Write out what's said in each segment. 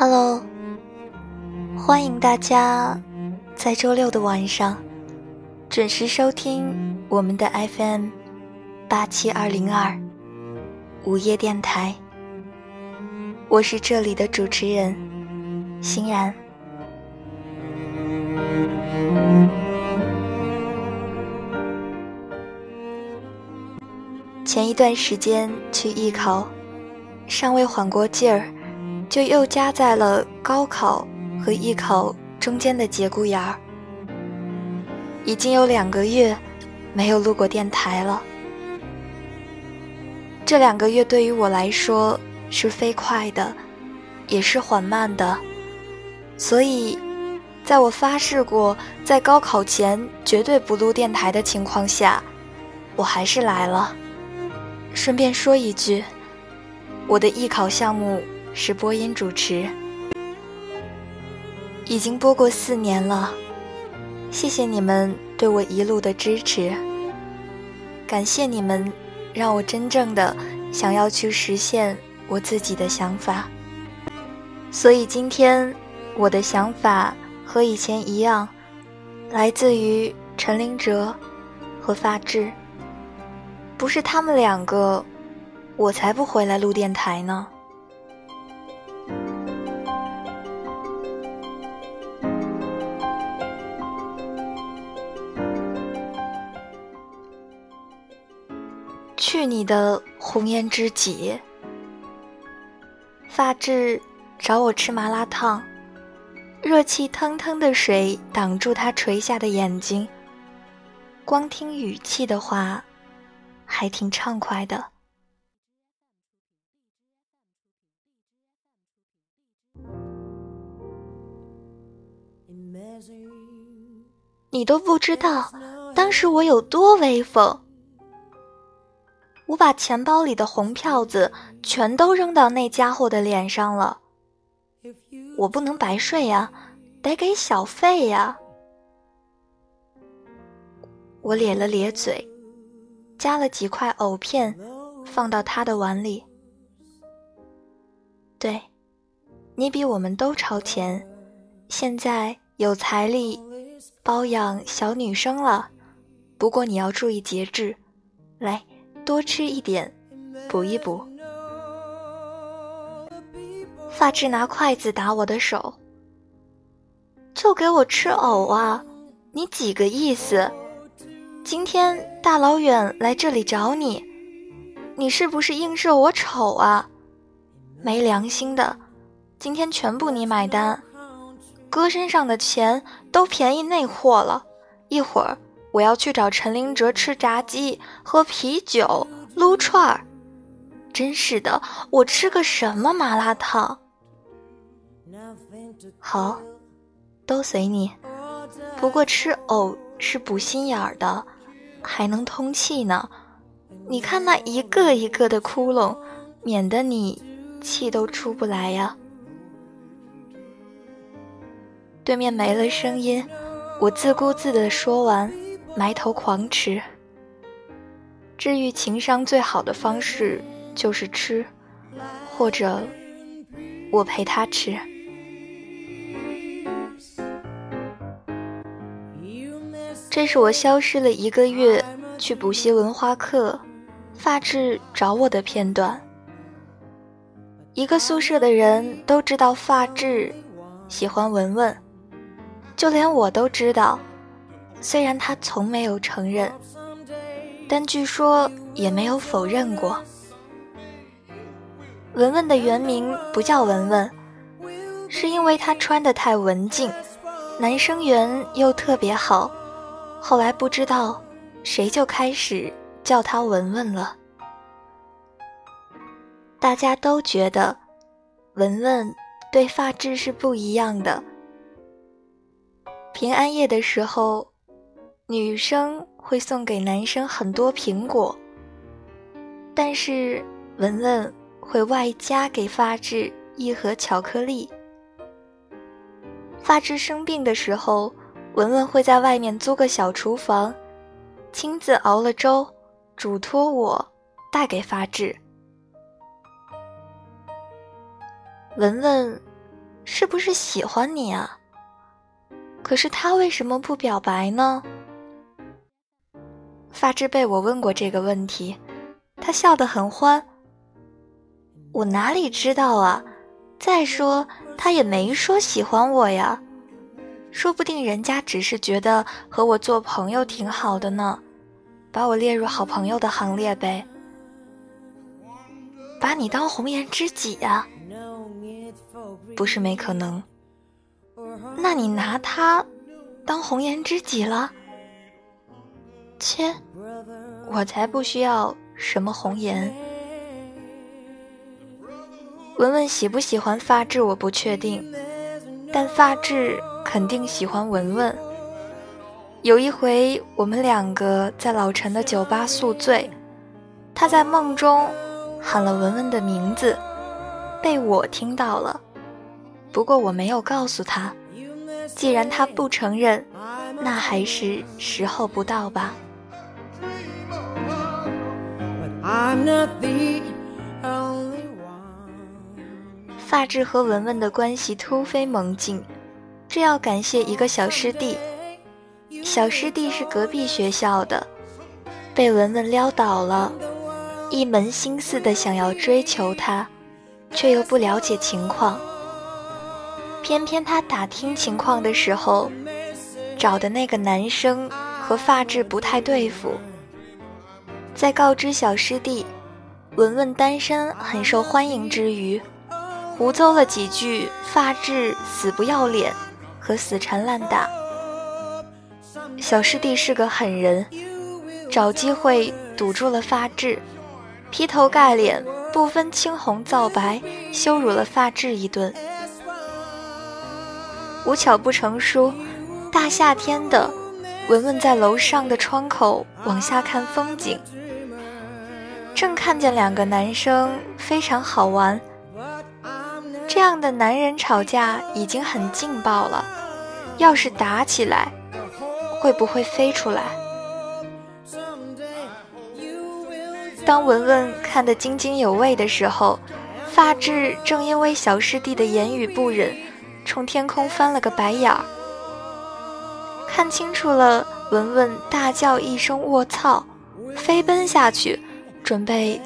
Hello，欢迎大家在周六的晚上准时收听我们的 FM 八七二零二午夜电台。我是这里的主持人欣然。前一段时间去艺考，尚未缓过劲儿，就又夹在了高考和艺考中间的节骨眼儿。已经有两个月没有录过电台了。这两个月对于我来说是飞快的，也是缓慢的，所以，在我发誓过在高考前绝对不录电台的情况下，我还是来了。顺便说一句，我的艺考项目是播音主持，已经播过四年了。谢谢你们对我一路的支持，感谢你们让我真正的想要去实现我自己的想法。所以今天我的想法和以前一样，来自于陈林哲和发志。不是他们两个，我才不回来录电台呢。去你的红颜知己！发质找我吃麻辣烫，热气腾腾的水挡住他垂下的眼睛，光听语气的话。还挺畅快的。你都不知道当时我有多威风。我把钱包里的红票子全都扔到那家伙的脸上了。我不能白睡呀，得给小费呀。我咧了咧嘴。夹了几块藕片，放到他的碗里。对，你比我们都超前，现在有财力包养小女生了。不过你要注意节制，来多吃一点，补一补。发质拿筷子打我的手，就给我吃藕啊！你几个意思？今天大老远来这里找你，你是不是映射我丑啊？没良心的，今天全部你买单，哥身上的钱都便宜那货了。一会儿我要去找陈林哲吃炸鸡、喝啤酒、撸串儿。真是的，我吃个什么麻辣烫？好，都随你。不过吃藕是补心眼儿的。还能通气呢，你看那一个一个的窟窿，免得你气都出不来呀。对面没了声音，我自顾自的说完，埋头狂吃。治愈情伤最好的方式就是吃，或者我陪他吃。这是我消失了一个月去补习文化课，发质找我的片段。一个宿舍的人都知道发质喜欢文文，就连我都知道，虽然他从没有承认，但据说也没有否认过。文文的原名不叫文文，是因为她穿的太文静，男生缘又特别好。后来不知道谁就开始叫她文文了。大家都觉得文文对发质是不一样的。平安夜的时候，女生会送给男生很多苹果，但是文文会外加给发质一盒巧克力。发质生病的时候。文文会在外面租个小厨房，亲自熬了粥，嘱托我带给发质。文文是不是喜欢你啊？可是他为什么不表白呢？发之被我问过这个问题，他笑得很欢。我哪里知道啊？再说他也没说喜欢我呀，说不定人家只是觉得和我做朋友挺好的呢，把我列入好朋友的行列呗。把你当红颜知己呀？不是没可能。那你拿他当红颜知己了？切，我才不需要什么红颜。文文喜不喜欢发质，我不确定，但发质肯定喜欢文文。有一回，我们两个在老陈的酒吧宿醉，他在梦中喊了文文的名字，被我听到了。不过我没有告诉他，既然他不承认，那还是时候不到吧。I'm the only one 发质和文文的关系突飞猛进，这要感谢一个小师弟。小师弟是隔壁学校的，被文文撩倒了，一门心思的想要追求她，却又不了解情况。偏偏他打听情况的时候，找的那个男生和发质不太对付。在告知小师弟文文单身很受欢迎之余，胡诌了几句“发质死不要脸”和“死缠烂打”。小师弟是个狠人，找机会堵住了发质，劈头盖脸、不分青红皂白羞辱了发质一顿。无巧不成书，大夏天的，文文在楼上的窗口往下看风景，正看见两个男生非常好玩。这样的男人吵架已经很劲爆了，要是打起来，会不会飞出来？当文文看得津津有味的时候，发质正因为小师弟的言语不忍，冲天空翻了个白眼儿。看清楚了，文文大叫一声“卧槽”，飞奔下去，准备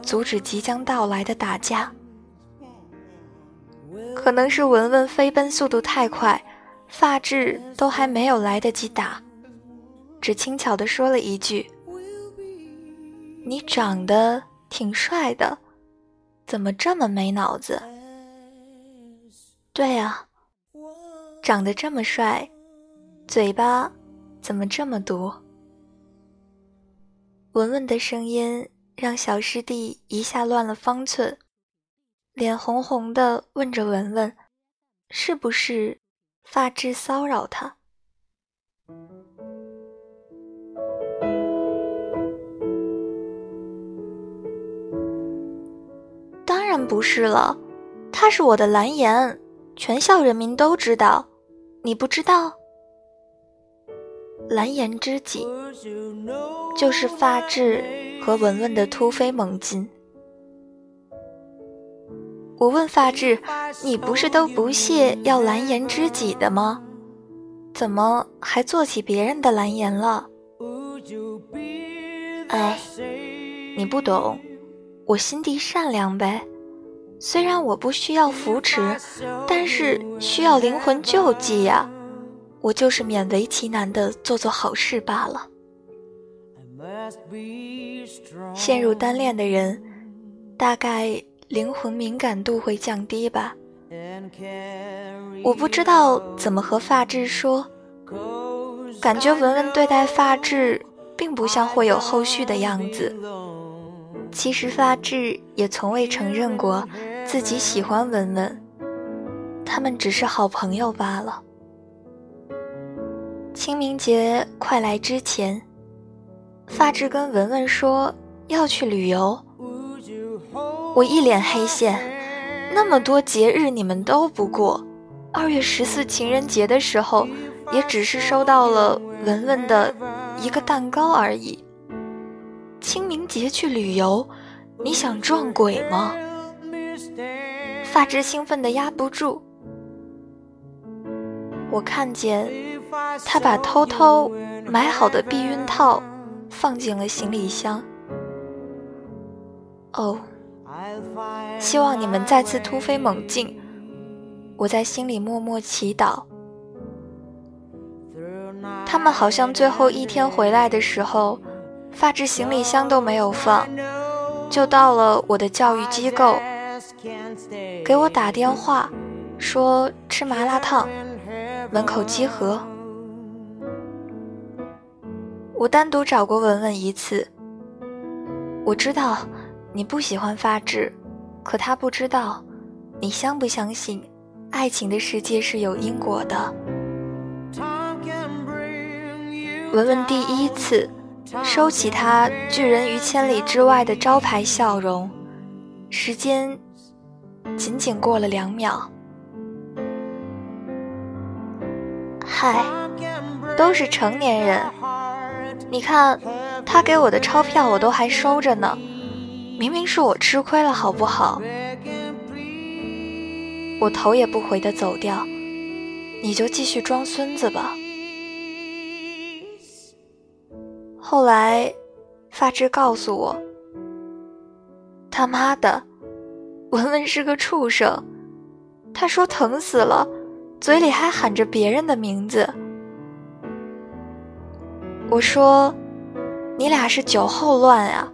阻止即将到来的打架。可能是文文飞奔速度太快，发质都还没有来得及打，只轻巧地说了一句：“你长得挺帅的，怎么这么没脑子？”对呀，长得这么帅，嘴巴怎么这么毒？文文的声音让小师弟一下乱了方寸。脸红红的，问着文文：“是不是发质骚扰他？”当然不是了，他是我的蓝颜，全校人民都知道，你不知道？蓝颜知己，就是发质和文文的突飞猛进。我问发质：“你不是都不屑要蓝颜知己的吗？怎么还做起别人的蓝颜了？”哎，你不懂，我心地善良呗。虽然我不需要扶持，但是需要灵魂救济呀。我就是勉为其难的做做好事罢了。陷入单恋的人，大概。灵魂敏感度会降低吧？我不知道怎么和发质说，感觉文文对待发质并不像会有后续的样子。其实发质也从未承认过自己喜欢文文，他们只是好朋友罢了。清明节快来之前，发质跟文文说要去旅游。我一脸黑线，那么多节日你们都不过，二月十四情人节的时候，也只是收到了文文的一个蛋糕而已。清明节去旅游，你想撞鬼吗？发质兴奋的压不住，我看见他把偷偷买好的避孕套放进了行李箱。哦，希望你们再次突飞猛进。我在心里默默祈祷。他们好像最后一天回来的时候，发至行李箱都没有放，就到了我的教育机构，给我打电话说吃麻辣烫，门口集合。我单独找过文文一次，我知道你不喜欢发质，可他不知道你相不相信。爱情的世界是有因果的。文文第一次收起他拒人于千里之外的招牌笑容，时间仅仅过了两秒。嗨，都是成年人，你看他给我的钞票我都还收着呢，明明是我吃亏了，好不好？我头也不回的走掉，你就继续装孙子吧。后来，发质告诉我，他妈的，文文是个畜生。他说疼死了，嘴里还喊着别人的名字。我说，你俩是酒后乱啊，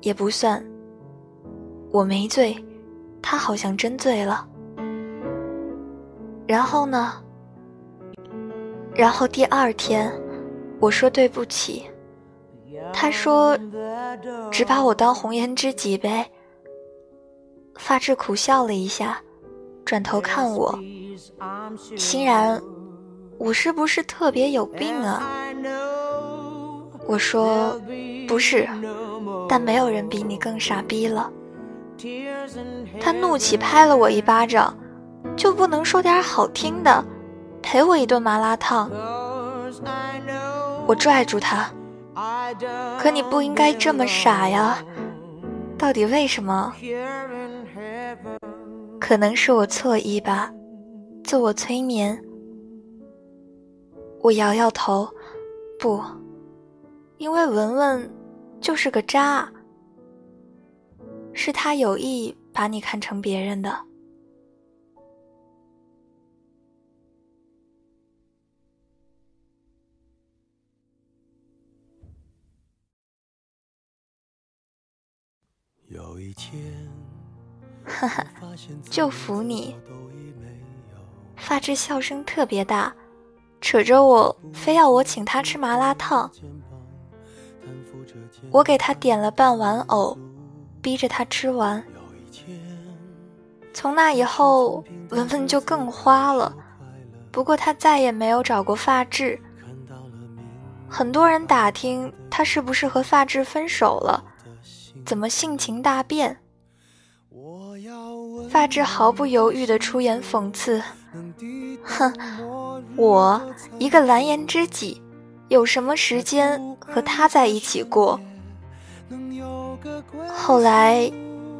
也不算，我没醉。他好像真醉了，然后呢？然后第二天，我说对不起，他说只把我当红颜知己呗。发质苦笑了一下，转头看我，欣然，我是不是特别有病啊？我说不是，但没有人比你更傻逼了。他怒气拍了我一巴掌，就不能说点好听的，赔我一顿麻辣烫？我拽住他，可你不应该这么傻呀！到底为什么？可能是我错意吧，自我催眠。我摇摇头，不，因为文文就是个渣。是他有意把你看成别人的。有一天，哈哈，就服你。发质笑声特别大，扯着我，非要我请他吃麻辣烫。我给他点了半碗藕。逼着他吃完。从那以后，文文就更花了。不过他再也没有找过发质。很多人打听他是不是和发质分手了，怎么性情大变。发质毫不犹豫地出言讽刺：“哼，我一个蓝颜知己，有什么时间和他在一起过？”后来，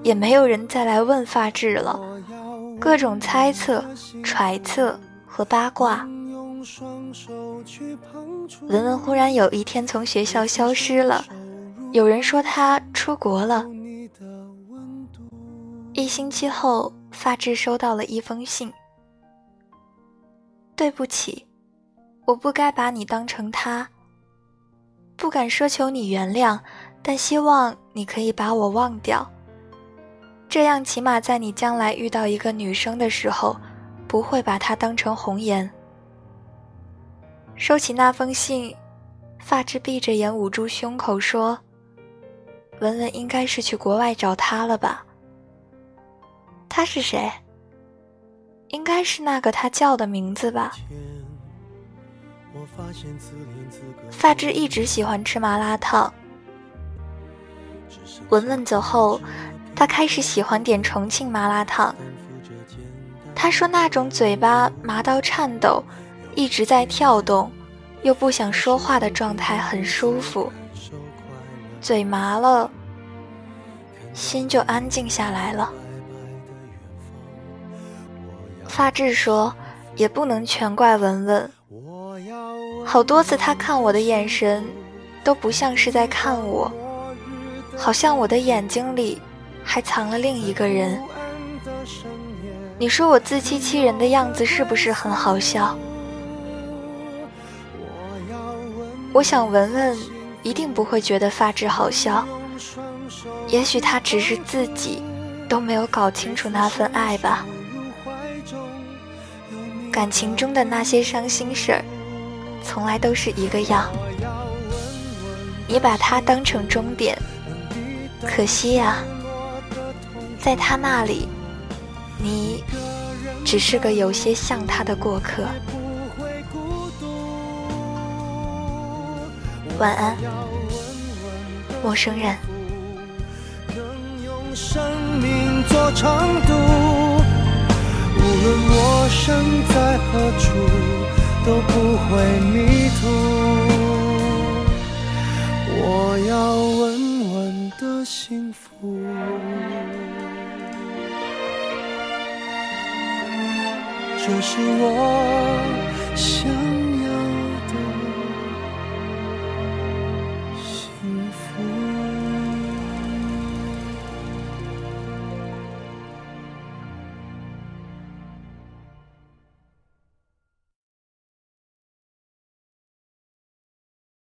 也没有人再来问发质了。各种猜测、揣测和八卦。文文忽然有一天从学校消失了，有人说他出国了。一星期后，发质收到了一封信。对不起，我不该把你当成他。不敢奢求你原谅。但希望你可以把我忘掉，这样起码在你将来遇到一个女生的时候，不会把她当成红颜。收起那封信，发质闭着眼捂住胸口说：“文文应该是去国外找他了吧？他是谁？应该是那个他叫的名字吧？”发质一直喜欢吃麻辣烫。文文走后，他开始喜欢点重庆麻辣烫。他说那种嘴巴麻到颤抖、一直在跳动，又不想说话的状态很舒服。嘴麻了，心就安静下来了。发质说，也不能全怪文文。好多次他看我的眼神，都不像是在看我，好像我的眼睛里还藏了另一个人。你说我自欺欺人的样子是不是很好笑？我想文文一定不会觉得发质好笑，也许他只是自己都没有搞清楚那份爱吧。感情中的那些伤心事儿，从来都是一个样。你把它当成终点，可惜呀，在他那里，你只是个有些像他的过客。晚安，陌生人。无论我身在何处，都不会迷途。